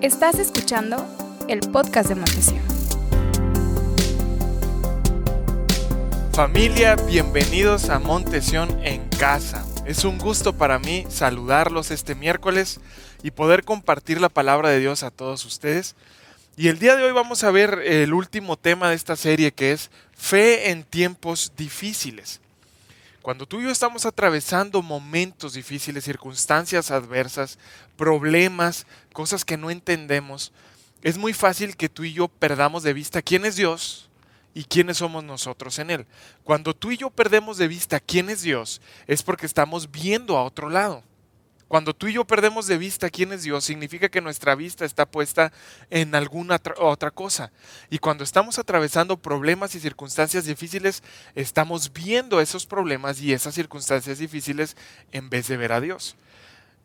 Estás escuchando el podcast de Montesión. Familia, bienvenidos a Montesión en casa. Es un gusto para mí saludarlos este miércoles y poder compartir la palabra de Dios a todos ustedes. Y el día de hoy vamos a ver el último tema de esta serie que es fe en tiempos difíciles. Cuando tú y yo estamos atravesando momentos difíciles, circunstancias adversas, problemas, cosas que no entendemos, es muy fácil que tú y yo perdamos de vista quién es Dios y quiénes somos nosotros en Él. Cuando tú y yo perdemos de vista quién es Dios, es porque estamos viendo a otro lado. Cuando tú y yo perdemos de vista quién es Dios, significa que nuestra vista está puesta en alguna otra cosa. Y cuando estamos atravesando problemas y circunstancias difíciles, estamos viendo esos problemas y esas circunstancias difíciles en vez de ver a Dios.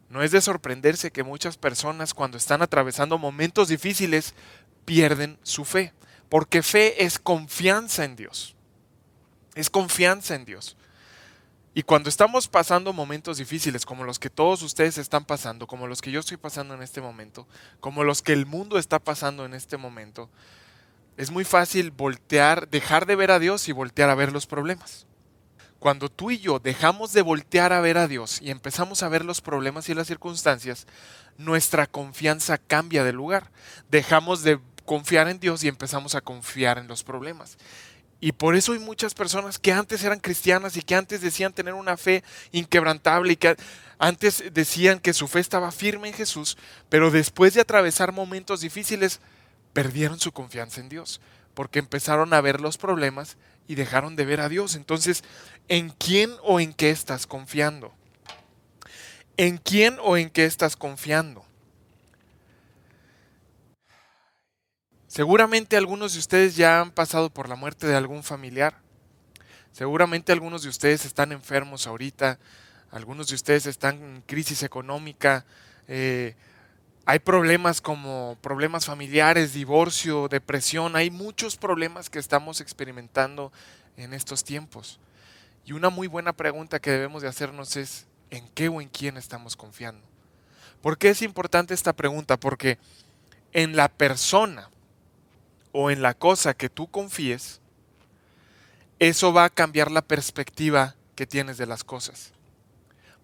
No es de sorprenderse que muchas personas cuando están atravesando momentos difíciles pierden su fe, porque fe es confianza en Dios. Es confianza en Dios. Y cuando estamos pasando momentos difíciles, como los que todos ustedes están pasando, como los que yo estoy pasando en este momento, como los que el mundo está pasando en este momento, es muy fácil voltear, dejar de ver a Dios y voltear a ver los problemas. Cuando tú y yo dejamos de voltear a ver a Dios y empezamos a ver los problemas y las circunstancias, nuestra confianza cambia de lugar. Dejamos de confiar en Dios y empezamos a confiar en los problemas. Y por eso hay muchas personas que antes eran cristianas y que antes decían tener una fe inquebrantable y que antes decían que su fe estaba firme en Jesús, pero después de atravesar momentos difíciles, perdieron su confianza en Dios, porque empezaron a ver los problemas y dejaron de ver a Dios. Entonces, ¿en quién o en qué estás confiando? ¿En quién o en qué estás confiando? Seguramente algunos de ustedes ya han pasado por la muerte de algún familiar. Seguramente algunos de ustedes están enfermos ahorita. Algunos de ustedes están en crisis económica. Eh, hay problemas como problemas familiares, divorcio, depresión. Hay muchos problemas que estamos experimentando en estos tiempos. Y una muy buena pregunta que debemos de hacernos es, ¿en qué o en quién estamos confiando? ¿Por qué es importante esta pregunta? Porque en la persona o en la cosa que tú confíes, eso va a cambiar la perspectiva que tienes de las cosas.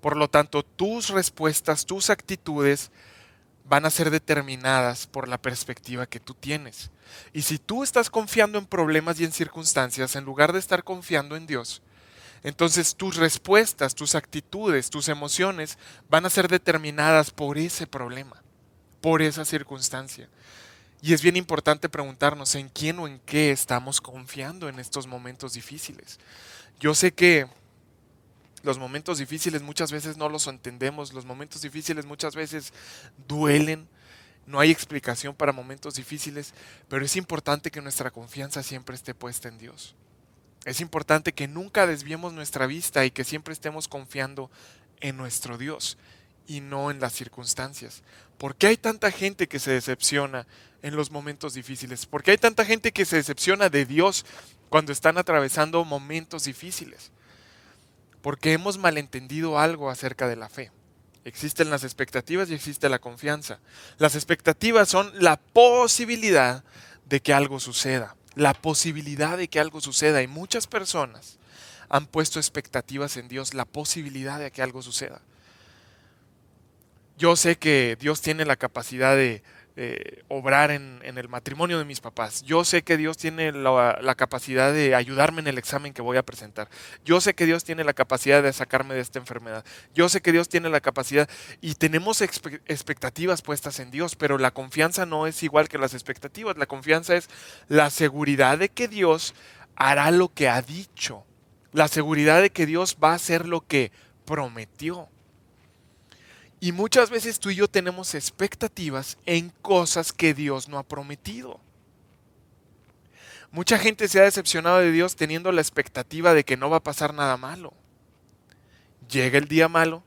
Por lo tanto, tus respuestas, tus actitudes van a ser determinadas por la perspectiva que tú tienes. Y si tú estás confiando en problemas y en circunstancias en lugar de estar confiando en Dios, entonces tus respuestas, tus actitudes, tus emociones van a ser determinadas por ese problema, por esa circunstancia. Y es bien importante preguntarnos en quién o en qué estamos confiando en estos momentos difíciles. Yo sé que los momentos difíciles muchas veces no los entendemos, los momentos difíciles muchas veces duelen, no hay explicación para momentos difíciles, pero es importante que nuestra confianza siempre esté puesta en Dios. Es importante que nunca desviemos nuestra vista y que siempre estemos confiando en nuestro Dios y no en las circunstancias. ¿Por qué hay tanta gente que se decepciona en los momentos difíciles? ¿Por qué hay tanta gente que se decepciona de Dios cuando están atravesando momentos difíciles? Porque hemos malentendido algo acerca de la fe. Existen las expectativas y existe la confianza. Las expectativas son la posibilidad de que algo suceda. La posibilidad de que algo suceda. Y muchas personas han puesto expectativas en Dios, la posibilidad de que algo suceda. Yo sé que Dios tiene la capacidad de obrar en, el matrimonio de mis papás. Yo sé que Dios tiene la, capacidad de ayudarme en el examen que voy a presentar. Yo sé que Dios tiene la capacidad de sacarme de esta enfermedad. Yo sé que Dios tiene la capacidad y tenemos expectativas puestas en Dios, pero la confianza no es igual que las expectativas. La confianza es la seguridad de que Dios hará lo que ha dicho. La seguridad de que Dios va a hacer lo que prometió. Y muchas veces tú y yo tenemos expectativas en cosas que Dios no ha prometido. Mucha gente se ha decepcionado de Dios teniendo la expectativa de que no va a pasar nada malo. Llega el día malo,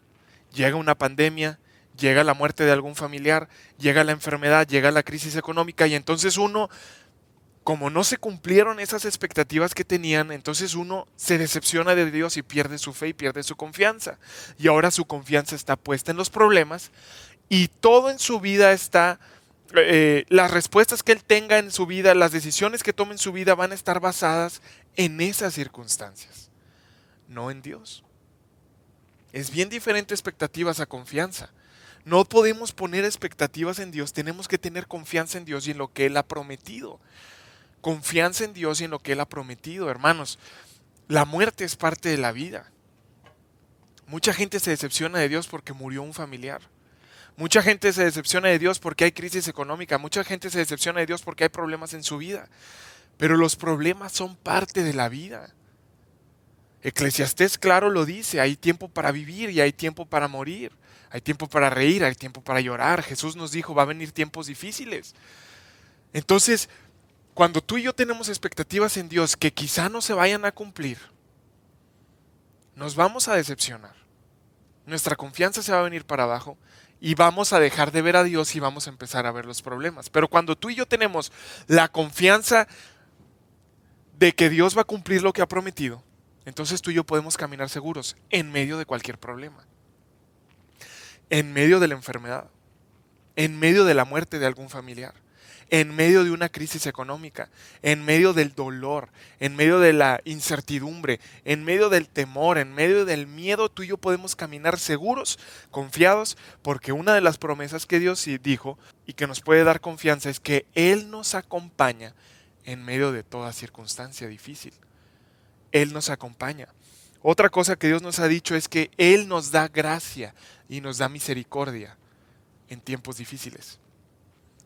llega una pandemia, llega la muerte de algún familiar, llega la enfermedad, llega la crisis económica y entonces uno como no se cumplieron esas expectativas que tenían, entonces uno se decepciona de Dios y pierde su fe y pierde su confianza. Y ahora su confianza está puesta en los problemas y todo en su vida está eh, las respuestas que él tenga en su vida, las decisiones que tome en su vida van a estar basadas en esas circunstancias, no en Dios. Es bien diferente expectativas a confianza. No podemos poner expectativas en Dios, tenemos que tener confianza en Dios y en lo que Él ha prometido. Confianza en Dios y en lo que Él ha prometido, hermanos. La muerte es parte de la vida. Mucha gente se decepciona de Dios porque murió un familiar. Mucha gente se decepciona de Dios porque hay crisis económica. Mucha gente se decepciona de Dios porque hay problemas en su vida. Pero los problemas son parte de la vida. Eclesiastés claro lo dice, hay tiempo para vivir y hay tiempo para morir. Hay tiempo para reír, hay tiempo para llorar. Jesús nos dijo, va a venir tiempos difíciles. Entonces, cuando tú y yo tenemos expectativas en Dios que quizá no se vayan a cumplir, nos vamos a decepcionar. Nuestra confianza se va a venir para abajo y vamos a dejar de ver a Dios y vamos a empezar a ver los problemas. Pero cuando tú y yo tenemos la confianza de que Dios va a cumplir lo que ha prometido, entonces tú y yo podemos caminar seguros en medio de cualquier problema en medio de la enfermedad, en medio de la muerte de algún familiar, en medio de una crisis económica, en medio del dolor, en medio de la incertidumbre, en medio del temor, en medio del miedo, tú y yo podemos caminar seguros, confiados, porque una de las promesas que Dios dijo y que nos puede dar confianza es que Él nos acompaña en medio de toda circunstancia difícil. Él nos acompaña. Otra cosa que Dios nos ha dicho es que Él nos da gracia y nos da misericordia en tiempos difíciles.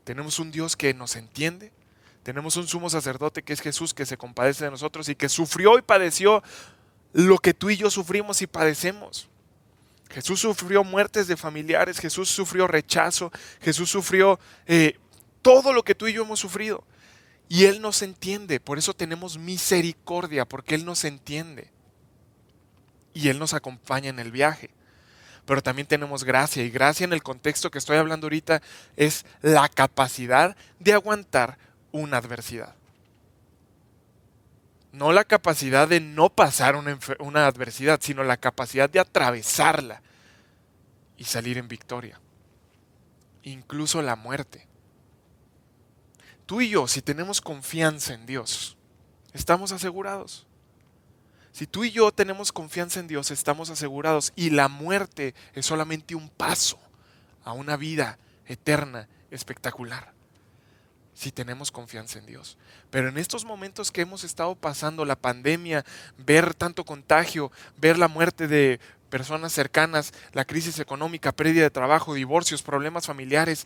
Tenemos un Dios que nos entiende, tenemos un sumo sacerdote que es Jesús que se compadece de nosotros y que sufrió y padeció lo que tú y yo sufrimos y padecemos. Jesús sufrió muertes de familiares, Jesús sufrió rechazo, Jesús sufrió eh, todo lo que tú y yo hemos sufrido. Y Él nos entiende, por eso tenemos misericordia, porque Él nos entiende y Él nos acompaña en el viaje. Pero también tenemos gracia y gracia en el contexto que estoy hablando ahorita es la capacidad de aguantar una adversidad. No la capacidad de no pasar una, una adversidad, sino la capacidad de atravesarla y salir en victoria. Incluso la muerte. Tú y yo, si tenemos confianza en Dios, estamos asegurados. Si tú y yo tenemos confianza en Dios, estamos asegurados y la muerte es solamente un paso a una vida eterna, espectacular. Si tenemos confianza en Dios. Pero en estos momentos que hemos estado pasando, la pandemia, ver tanto contagio, ver la muerte de personas cercanas, la crisis económica, pérdida de trabajo, divorcios, problemas familiares,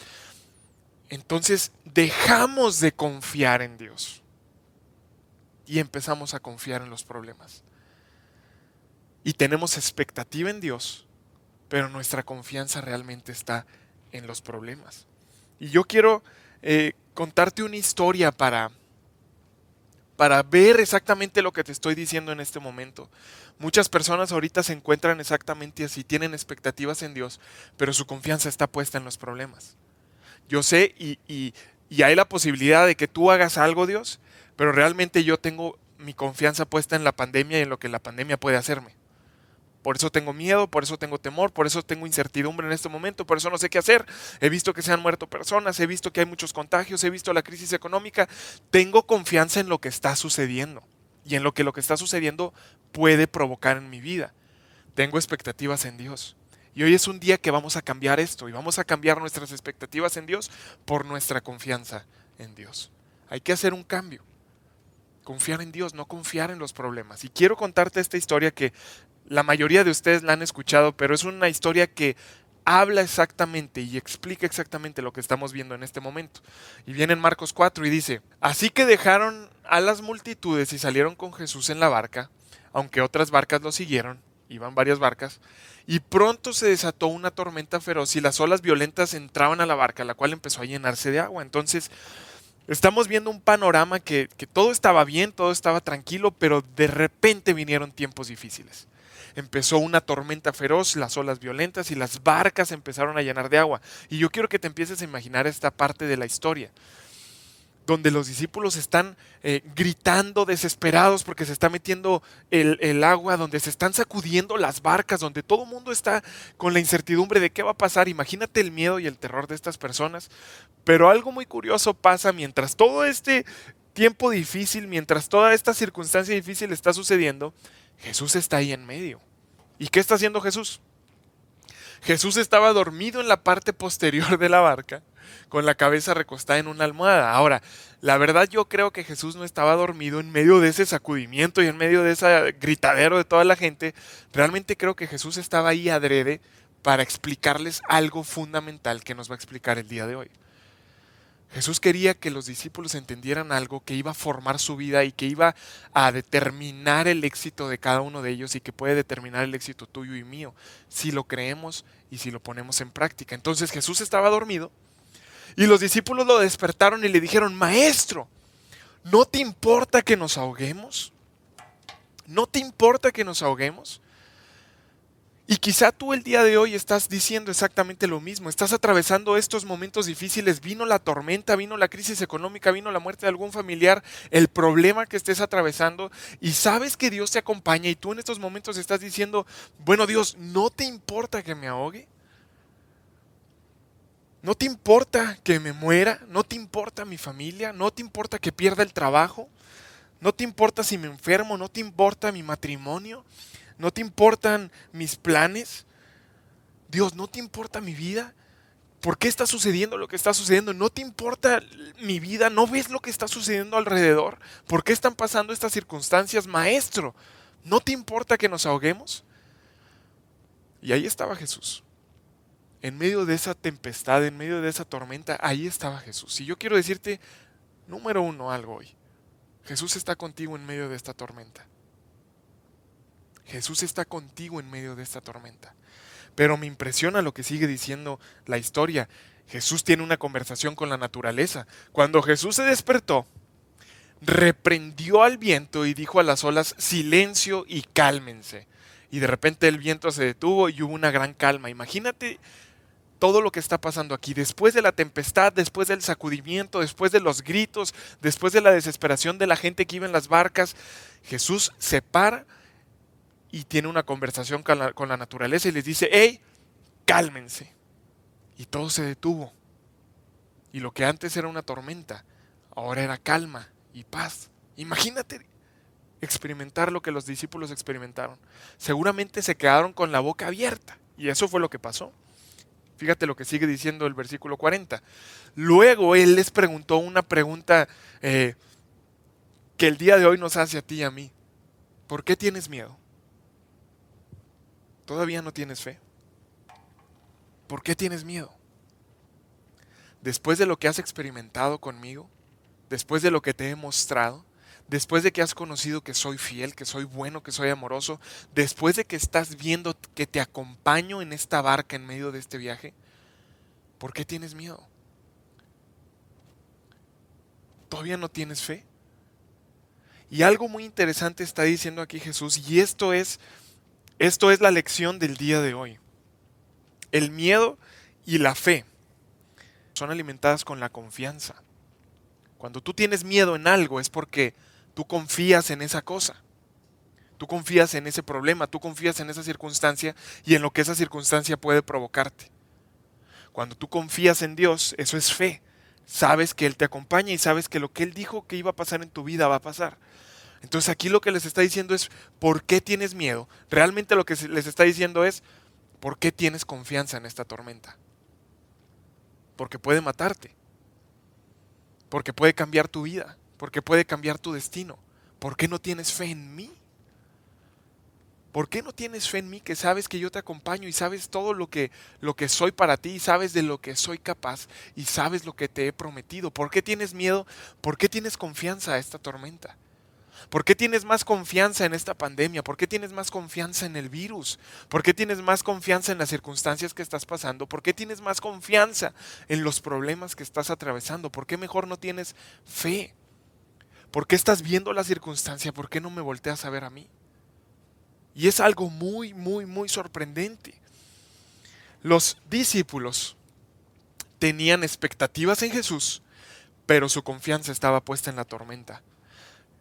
entonces dejamos de confiar en Dios y empezamos a confiar en los problemas y tenemos expectativa en Dios, pero nuestra confianza realmente está en los problemas. Y yo quiero eh, contarte una historia para, para ver exactamente lo que te estoy diciendo en este momento. Muchas personas ahorita se encuentran exactamente así, tienen expectativas en Dios, pero su confianza está puesta en los problemas. Yo sé y, y hay la posibilidad de que tú hagas algo, Dios, pero realmente yo tengo mi confianza puesta en la pandemia y en lo que la pandemia puede hacerme. Por eso tengo miedo, por eso tengo temor, por eso tengo incertidumbre en este momento, por eso no sé qué hacer. He visto que se han muerto personas, he visto que hay muchos contagios, he visto la crisis económica. Tengo confianza en lo que está sucediendo y en lo que lo que está sucediendo puede provocar en mi vida. Tengo expectativas en Dios. Y hoy es un día que vamos a cambiar esto y vamos a cambiar nuestras expectativas en Dios por nuestra confianza en Dios. Hay que hacer un cambio. Confiar en Dios, no confiar en los problemas. Y quiero contarte esta historia que la mayoría de ustedes la han escuchado, pero es una historia que habla exactamente y explica exactamente lo que estamos viendo en este momento. Y viene en Marcos 4 y dice, así que dejaron a las multitudes y salieron con Jesús en la barca, aunque otras barcas lo siguieron, iban varias barcas, y pronto se desató una tormenta feroz y las olas violentas entraban a la barca, la cual empezó a llenarse de agua. Entonces, estamos viendo un panorama que, que todo estaba bien, todo estaba tranquilo, pero de repente vinieron tiempos difíciles empezó una tormenta feroz, las olas violentas y las barcas empezaron a llenar de agua. Y yo quiero que te empieces a imaginar esta parte de la historia. Donde los discípulos están eh, gritando desesperados porque se está metiendo el, agua, donde se están sacudiendo las barcas, donde todo el mundo está con la incertidumbre de qué va a pasar. Imagínate el miedo y el terror de estas personas. Pero algo muy curioso pasa mientras todo este tiempo difícil, mientras toda esta circunstancia difícil está sucediendo, Jesús está ahí en medio. ¿Y qué está haciendo Jesús? Jesús estaba dormido en la parte posterior de la barca, con la cabeza recostada en una almohada. Ahora, la verdad yo creo que Jesús no estaba dormido en medio de ese sacudimiento y en medio de ese gritadero de toda la gente. Realmente creo que Jesús estaba ahí adrede para explicarles algo fundamental que nos va a explicar el día de hoy. Jesús quería que los discípulos entendieran algo que iba a formar su vida y que iba a determinar el éxito de cada uno de ellos y que puede determinar el éxito tuyo y mío si lo creemos y si lo ponemos en práctica. Entonces Jesús estaba dormido y los discípulos lo despertaron y le dijeron, Maestro, ¿no te importa que nos ahoguemos? ¿No te importa que nos ahoguemos? Y quizá tú el día de hoy estás diciendo exactamente lo mismo, estás atravesando estos momentos difíciles, vino la tormenta, vino la crisis económica, vino la muerte de algún familiar, el problema que estés atravesando y sabes que Dios te acompaña y tú en estos momentos estás diciendo, bueno Dios, ¿no te importa que me ahogue? ¿No te importa que me muera? ¿No te importa mi familia? ¿No te importa que pierda el trabajo? ¿No te importa si me enfermo? ¿No te importa mi matrimonio? ¿No te importan mis planes? Dios, ¿no te importa mi vida? ¿Por qué está sucediendo lo que está sucediendo? ¿No te importa mi vida? ¿No ves lo que está sucediendo alrededor? ¿Por qué están pasando estas circunstancias? Maestro, ¿no te importa que nos ahoguemos? Y ahí estaba Jesús. En medio de esa tempestad, en medio de esa tormenta, ahí estaba Jesús. Y yo quiero decirte, número uno, algo hoy. Jesús está contigo en medio de esta tormenta. Jesús está contigo en medio de esta tormenta. Pero me impresiona lo que sigue diciendo la historia. Jesús tiene una conversación con la naturaleza. Cuando Jesús se despertó, reprendió al viento y dijo a las olas, silencio y cálmense. Y de repente el viento se detuvo y hubo una gran calma. Imagínate todo lo que está pasando aquí. Después de la tempestad, después del sacudimiento, después de los gritos, después de la desesperación de la gente que iba en las barcas, Jesús se para y tiene una conversación con la, con la naturaleza y les dice, hey, cálmense. Y todo se detuvo. Y lo que antes era una tormenta, ahora era calma y paz. Imagínate experimentar lo que los discípulos experimentaron. Seguramente se quedaron con la boca abierta. Y eso fue lo que pasó. Fíjate lo que sigue diciendo el versículo 40. Luego él les preguntó una pregunta eh, que el día de hoy nos hace a ti y a mí. ¿Por qué tienes miedo? ¿Todavía no tienes fe? ¿Por qué tienes miedo? Después de lo que has experimentado conmigo, después de lo que te he mostrado, después de que has conocido que soy fiel, que soy bueno, que soy amoroso, después de que estás viendo que te acompaño en esta barca en medio de este viaje, ¿por qué tienes miedo? ¿Todavía no tienes fe? Y algo muy interesante está diciendo aquí Jesús, y esto es esto es la lección del día de hoy. El miedo y la fe son alimentadas con la confianza. Cuando tú tienes miedo en algo es porque tú confías en esa cosa. Tú confías en ese problema, tú confías en esa circunstancia y en lo que esa circunstancia puede provocarte. Cuando tú confías en Dios, eso es fe. Sabes que Él te acompaña y sabes que lo que Él dijo que iba a pasar en tu vida va a pasar. Entonces aquí lo que les está diciendo es, ¿por qué tienes miedo? Realmente lo que les está diciendo es, ¿por qué tienes confianza en esta tormenta? Porque puede matarte. Porque puede cambiar tu vida. Porque puede cambiar tu destino. ¿Por qué no tienes fe en mí? ¿Por qué no tienes fe en mí que sabes que yo te acompaño y sabes todo lo que, lo que soy para ti y sabes de lo que soy capaz y sabes lo que te he prometido? ¿Por qué tienes miedo? ¿Por qué tienes confianza a esta tormenta? ¿Por qué tienes más confianza en esta pandemia? ¿Por qué tienes más confianza en el virus? ¿Por qué tienes más confianza en las circunstancias que estás pasando? ¿Por qué tienes más confianza en los problemas que estás atravesando? ¿Por qué mejor no tienes fe? ¿Por qué estás viendo la circunstancia? ¿Por qué no me volteas a ver a mí? Y es algo muy, muy, muy sorprendente. Los discípulos tenían expectativas en Jesús, pero su confianza estaba puesta en la tormenta.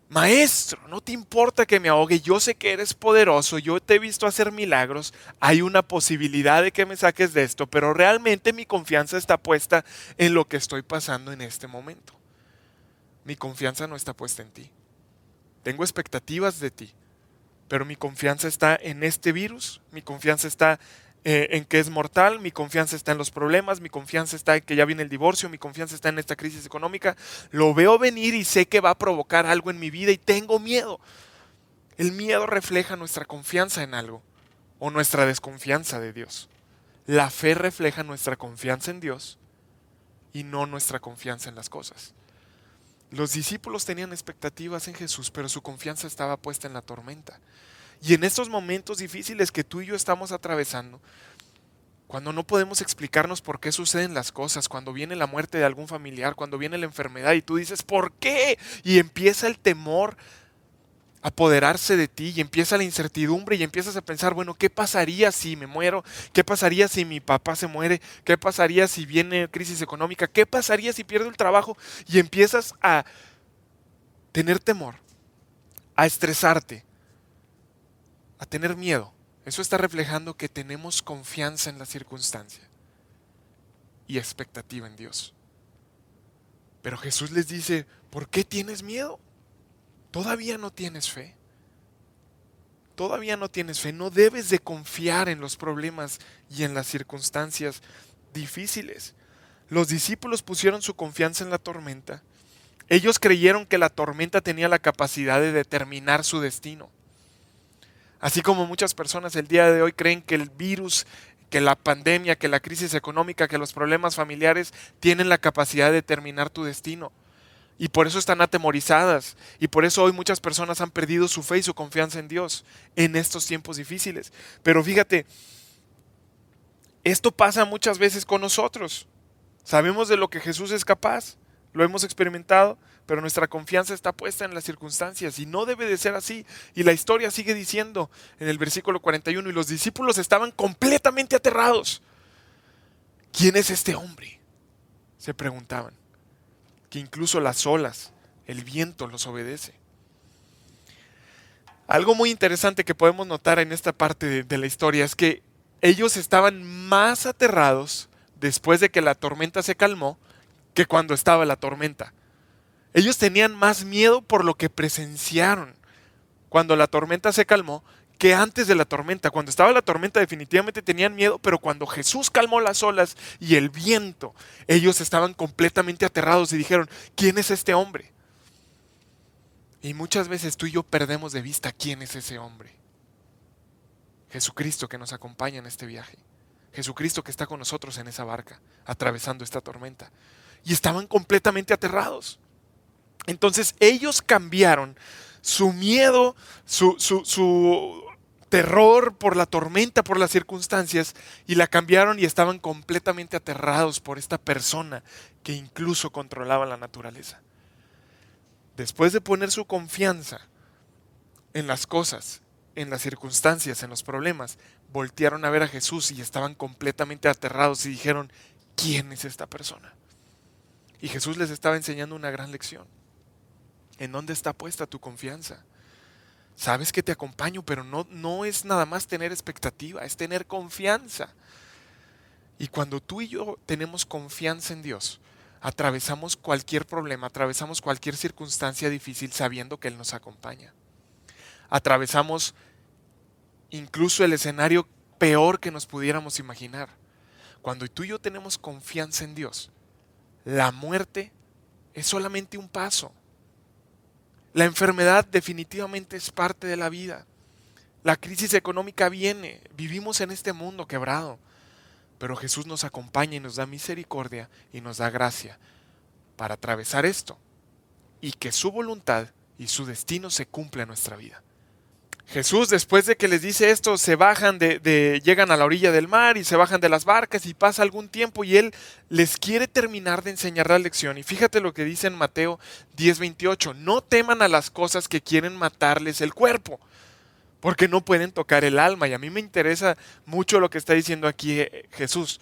Maestro, no te importa que me ahogue, yo sé que eres poderoso, yo te he visto hacer milagros, hay una posibilidad de que me saques de esto, pero realmente mi confianza está puesta en lo que estoy pasando en este momento. Mi confianza no está puesta en ti. Tengo expectativas de ti, pero mi confianza está en este virus, mi confianza está eh, en que es mortal, mi confianza está en los problemas, mi confianza está en que ya viene el divorcio, mi confianza está en esta crisis económica. Lo veo venir y sé que va a provocar algo en mi vida y tengo miedo. El miedo refleja nuestra confianza en algo o nuestra desconfianza de Dios. La fe refleja nuestra confianza en Dios y no nuestra confianza en las cosas. Los discípulos tenían expectativas en Jesús, pero su confianza estaba puesta en la tormenta. Y en estos momentos difíciles que tú y yo estamos atravesando, cuando no podemos explicarnos por qué suceden las cosas, cuando viene la muerte de algún familiar, cuando viene la enfermedad y tú dices, ¿por qué? Y empieza el temor apoderarse de ti y empieza la incertidumbre y empiezas a pensar, bueno, ¿qué pasaría si me muero? ¿Qué pasaría si mi papá se muere? ¿Qué pasaría si viene crisis económica? ¿Qué pasaría si pierdo el trabajo? Y empiezas a tener temor, a estresarte, a tener miedo. Eso está reflejando que tenemos confianza en la circunstancia y expectativa en Dios. Pero Jesús les dice, ¿por qué tienes miedo? Todavía no tienes fe. Todavía no tienes fe. No debes de confiar en los problemas y en las circunstancias difíciles. Los discípulos pusieron su confianza en la tormenta. Ellos creyeron que la tormenta tenía la capacidad de determinar su destino. Así como muchas personas el día de hoy creen que el virus, que la pandemia, que la crisis económica, que los problemas familiares tienen la capacidad de determinar tu destino. Y por eso están atemorizadas. Y por eso hoy muchas personas han perdido su fe y su confianza en Dios en estos tiempos difíciles. Pero fíjate, esto pasa muchas veces con nosotros. Sabemos de lo que Jesús es capaz, lo hemos experimentado, pero nuestra confianza está puesta en las circunstancias y no debe de ser así. Y la historia sigue diciendo en el versículo 41, y los discípulos estaban completamente aterrados. ¿Quién es este hombre? Se preguntaban. Que incluso las olas, el viento los obedece. Algo muy interesante que podemos notar en esta parte de, de la historia es que ellos estaban más aterrados después de que la tormenta se calmó que cuando estaba la tormenta. Ellos tenían más miedo por lo que presenciaron cuando la tormenta se calmó que antes de la tormenta. Cuando estaba la tormenta definitivamente tenían miedo, pero cuando Jesús calmó las olas y el viento, ellos estaban completamente aterrados y dijeron, ¿quién es este hombre? Y muchas veces tú y yo perdemos de vista quién es ese hombre. Jesucristo que nos acompaña en este viaje. Jesucristo que está con nosotros en esa barca, atravesando esta tormenta. Y estaban completamente aterrados. Entonces ellos cambiaron su miedo, su, su, terror por la tormenta, por las circunstancias, y la cambiaron y estaban completamente aterrados por esta persona que incluso controlaba la naturaleza. Después de poner su confianza en las cosas, en las circunstancias, en los problemas, voltearon a ver a Jesús y estaban completamente aterrados y dijeron, ¿quién es esta persona? Y Jesús les estaba enseñando una gran lección. ¿En dónde está puesta tu confianza? Sabes que te acompaño, pero no, no es nada más tener expectativa, es tener confianza. Y cuando tú y yo tenemos confianza en Dios, atravesamos cualquier problema, atravesamos cualquier circunstancia difícil sabiendo que Él nos acompaña. Atravesamos incluso el escenario peor que nos pudiéramos imaginar. Cuando tú y yo tenemos confianza en Dios, la muerte es solamente un paso. La enfermedad definitivamente es parte de la vida. La crisis económica viene, vivimos en este mundo quebrado, pero Jesús nos acompaña y nos da misericordia y nos da gracia para atravesar esto y que su voluntad y su destino se cumpla en nuestra vida. Jesús, después de que les dice esto, se bajan de, llegan a la orilla del mar y se bajan de las barcas y pasa algún tiempo y él les quiere terminar de enseñar la lección. Y fíjate lo que dice en Mateo 10:28, no teman a las cosas que quieren matarles el cuerpo, porque no pueden tocar el alma. Y a mí me interesa mucho lo que está diciendo aquí eh, Jesús.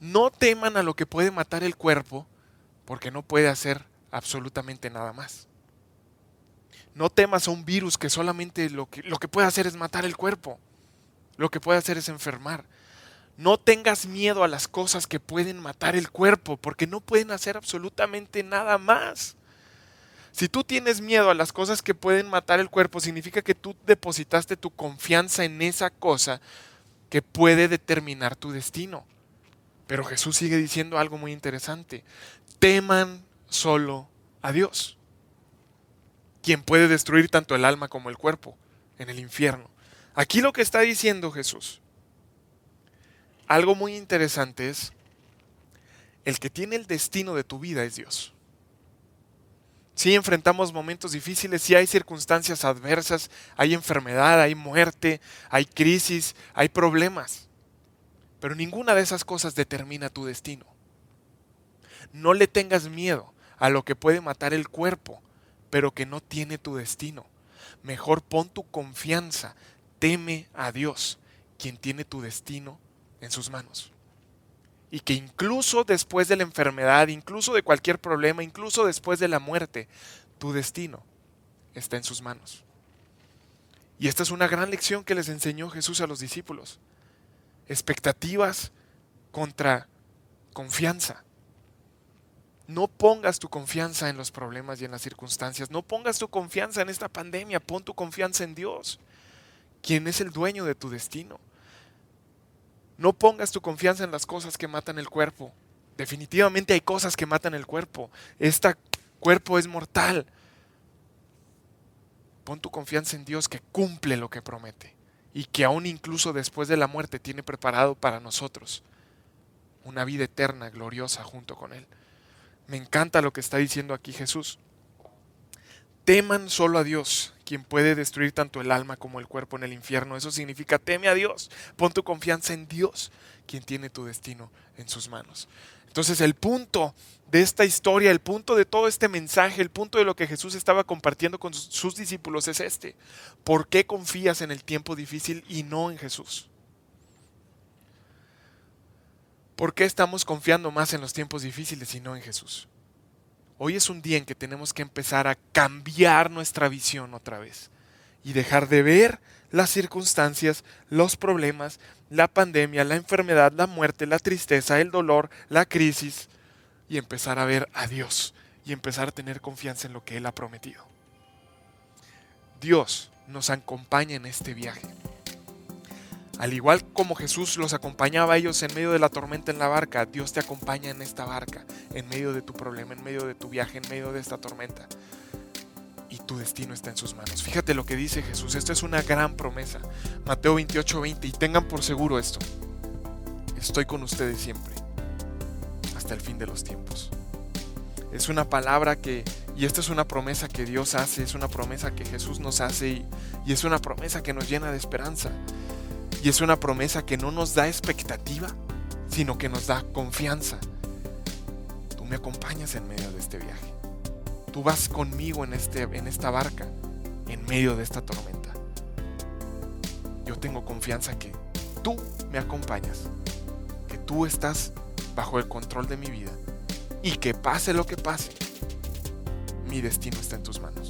No teman a lo que puede matar el cuerpo, porque no puede hacer absolutamente nada más. No temas a un virus que solamente lo que, lo que puede hacer es matar el cuerpo. Lo que puede hacer es enfermar. No tengas miedo a las cosas que pueden matar el cuerpo, porque no pueden hacer absolutamente nada más. Si tú tienes miedo a las cosas que pueden matar el cuerpo, significa que tú depositaste tu confianza en esa cosa que puede determinar tu destino. Pero Jesús sigue diciendo algo muy interesante. Teman solo a Dios quien puede destruir tanto el alma como el cuerpo en el infierno. Aquí lo que está diciendo Jesús, algo muy interesante es, el que tiene el destino de tu vida es Dios. Si enfrentamos momentos difíciles, si hay circunstancias adversas, hay enfermedad, hay muerte, hay crisis, hay problemas. Pero ninguna de esas cosas determina tu destino. No le tengas miedo a lo que puede matar el cuerpo, pero que no tiene tu destino. Mejor pon tu confianza, teme a Dios, quien tiene tu destino en sus manos. Y que incluso después de la enfermedad, incluso de cualquier problema, incluso después de la muerte, tu destino está en sus manos. Y esta es una gran lección que les enseñó Jesús a los discípulos. Expectativas contra confianza. No pongas tu confianza en los problemas y en las circunstancias. No pongas tu confianza en esta pandemia. Pon tu confianza en Dios, quien es el dueño de tu destino. No pongas tu confianza en las cosas que matan el cuerpo. Definitivamente hay cosas que matan el cuerpo. Este cuerpo es mortal. Pon tu confianza en Dios que cumple lo que promete y que aún incluso después de la muerte tiene preparado para nosotros una vida eterna, gloriosa junto con Él. Me encanta lo que está diciendo aquí Jesús. Teman solo a Dios, quien puede destruir tanto el alma como el cuerpo en el infierno. Eso significa teme a Dios. Pon tu confianza en Dios, quien tiene tu destino en sus manos. Entonces el punto de esta historia, el punto de todo este mensaje, el punto de lo que Jesús estaba compartiendo con sus discípulos es este. ¿Por qué confías en el tiempo difícil y no en Jesús? ¿Por qué estamos confiando más en los tiempos difíciles y no en Jesús? Hoy es un día en que tenemos que empezar a cambiar nuestra visión otra vez y dejar de ver las circunstancias, los problemas, la pandemia, la enfermedad, la muerte, la tristeza, el dolor, la crisis y empezar a ver a Dios y empezar a tener confianza en lo que Él ha prometido. Dios nos acompaña en este viaje. Al igual como Jesús los acompañaba a ellos en medio de la tormenta en la barca, Dios te acompaña en esta barca, en medio de tu problema, en medio de tu viaje, en medio de esta tormenta. Y tu destino está en sus manos. Fíjate lo que dice Jesús. Esto es una gran promesa. Mateo 28, 20. Y tengan por seguro esto. Estoy con ustedes siempre. Hasta el fin de los tiempos. Es una palabra que, y esta es una promesa que Dios hace, es una promesa que Jesús nos hace y, y es una promesa que nos llena de esperanza. Y es una promesa que no nos da expectativa, sino que nos da confianza. Tú me acompañas en medio de este viaje. Tú vas conmigo en, este, en esta barca, en medio de esta tormenta. Yo tengo confianza que tú me acompañas, que tú estás bajo el control de mi vida y que pase lo que pase, mi destino está en tus manos.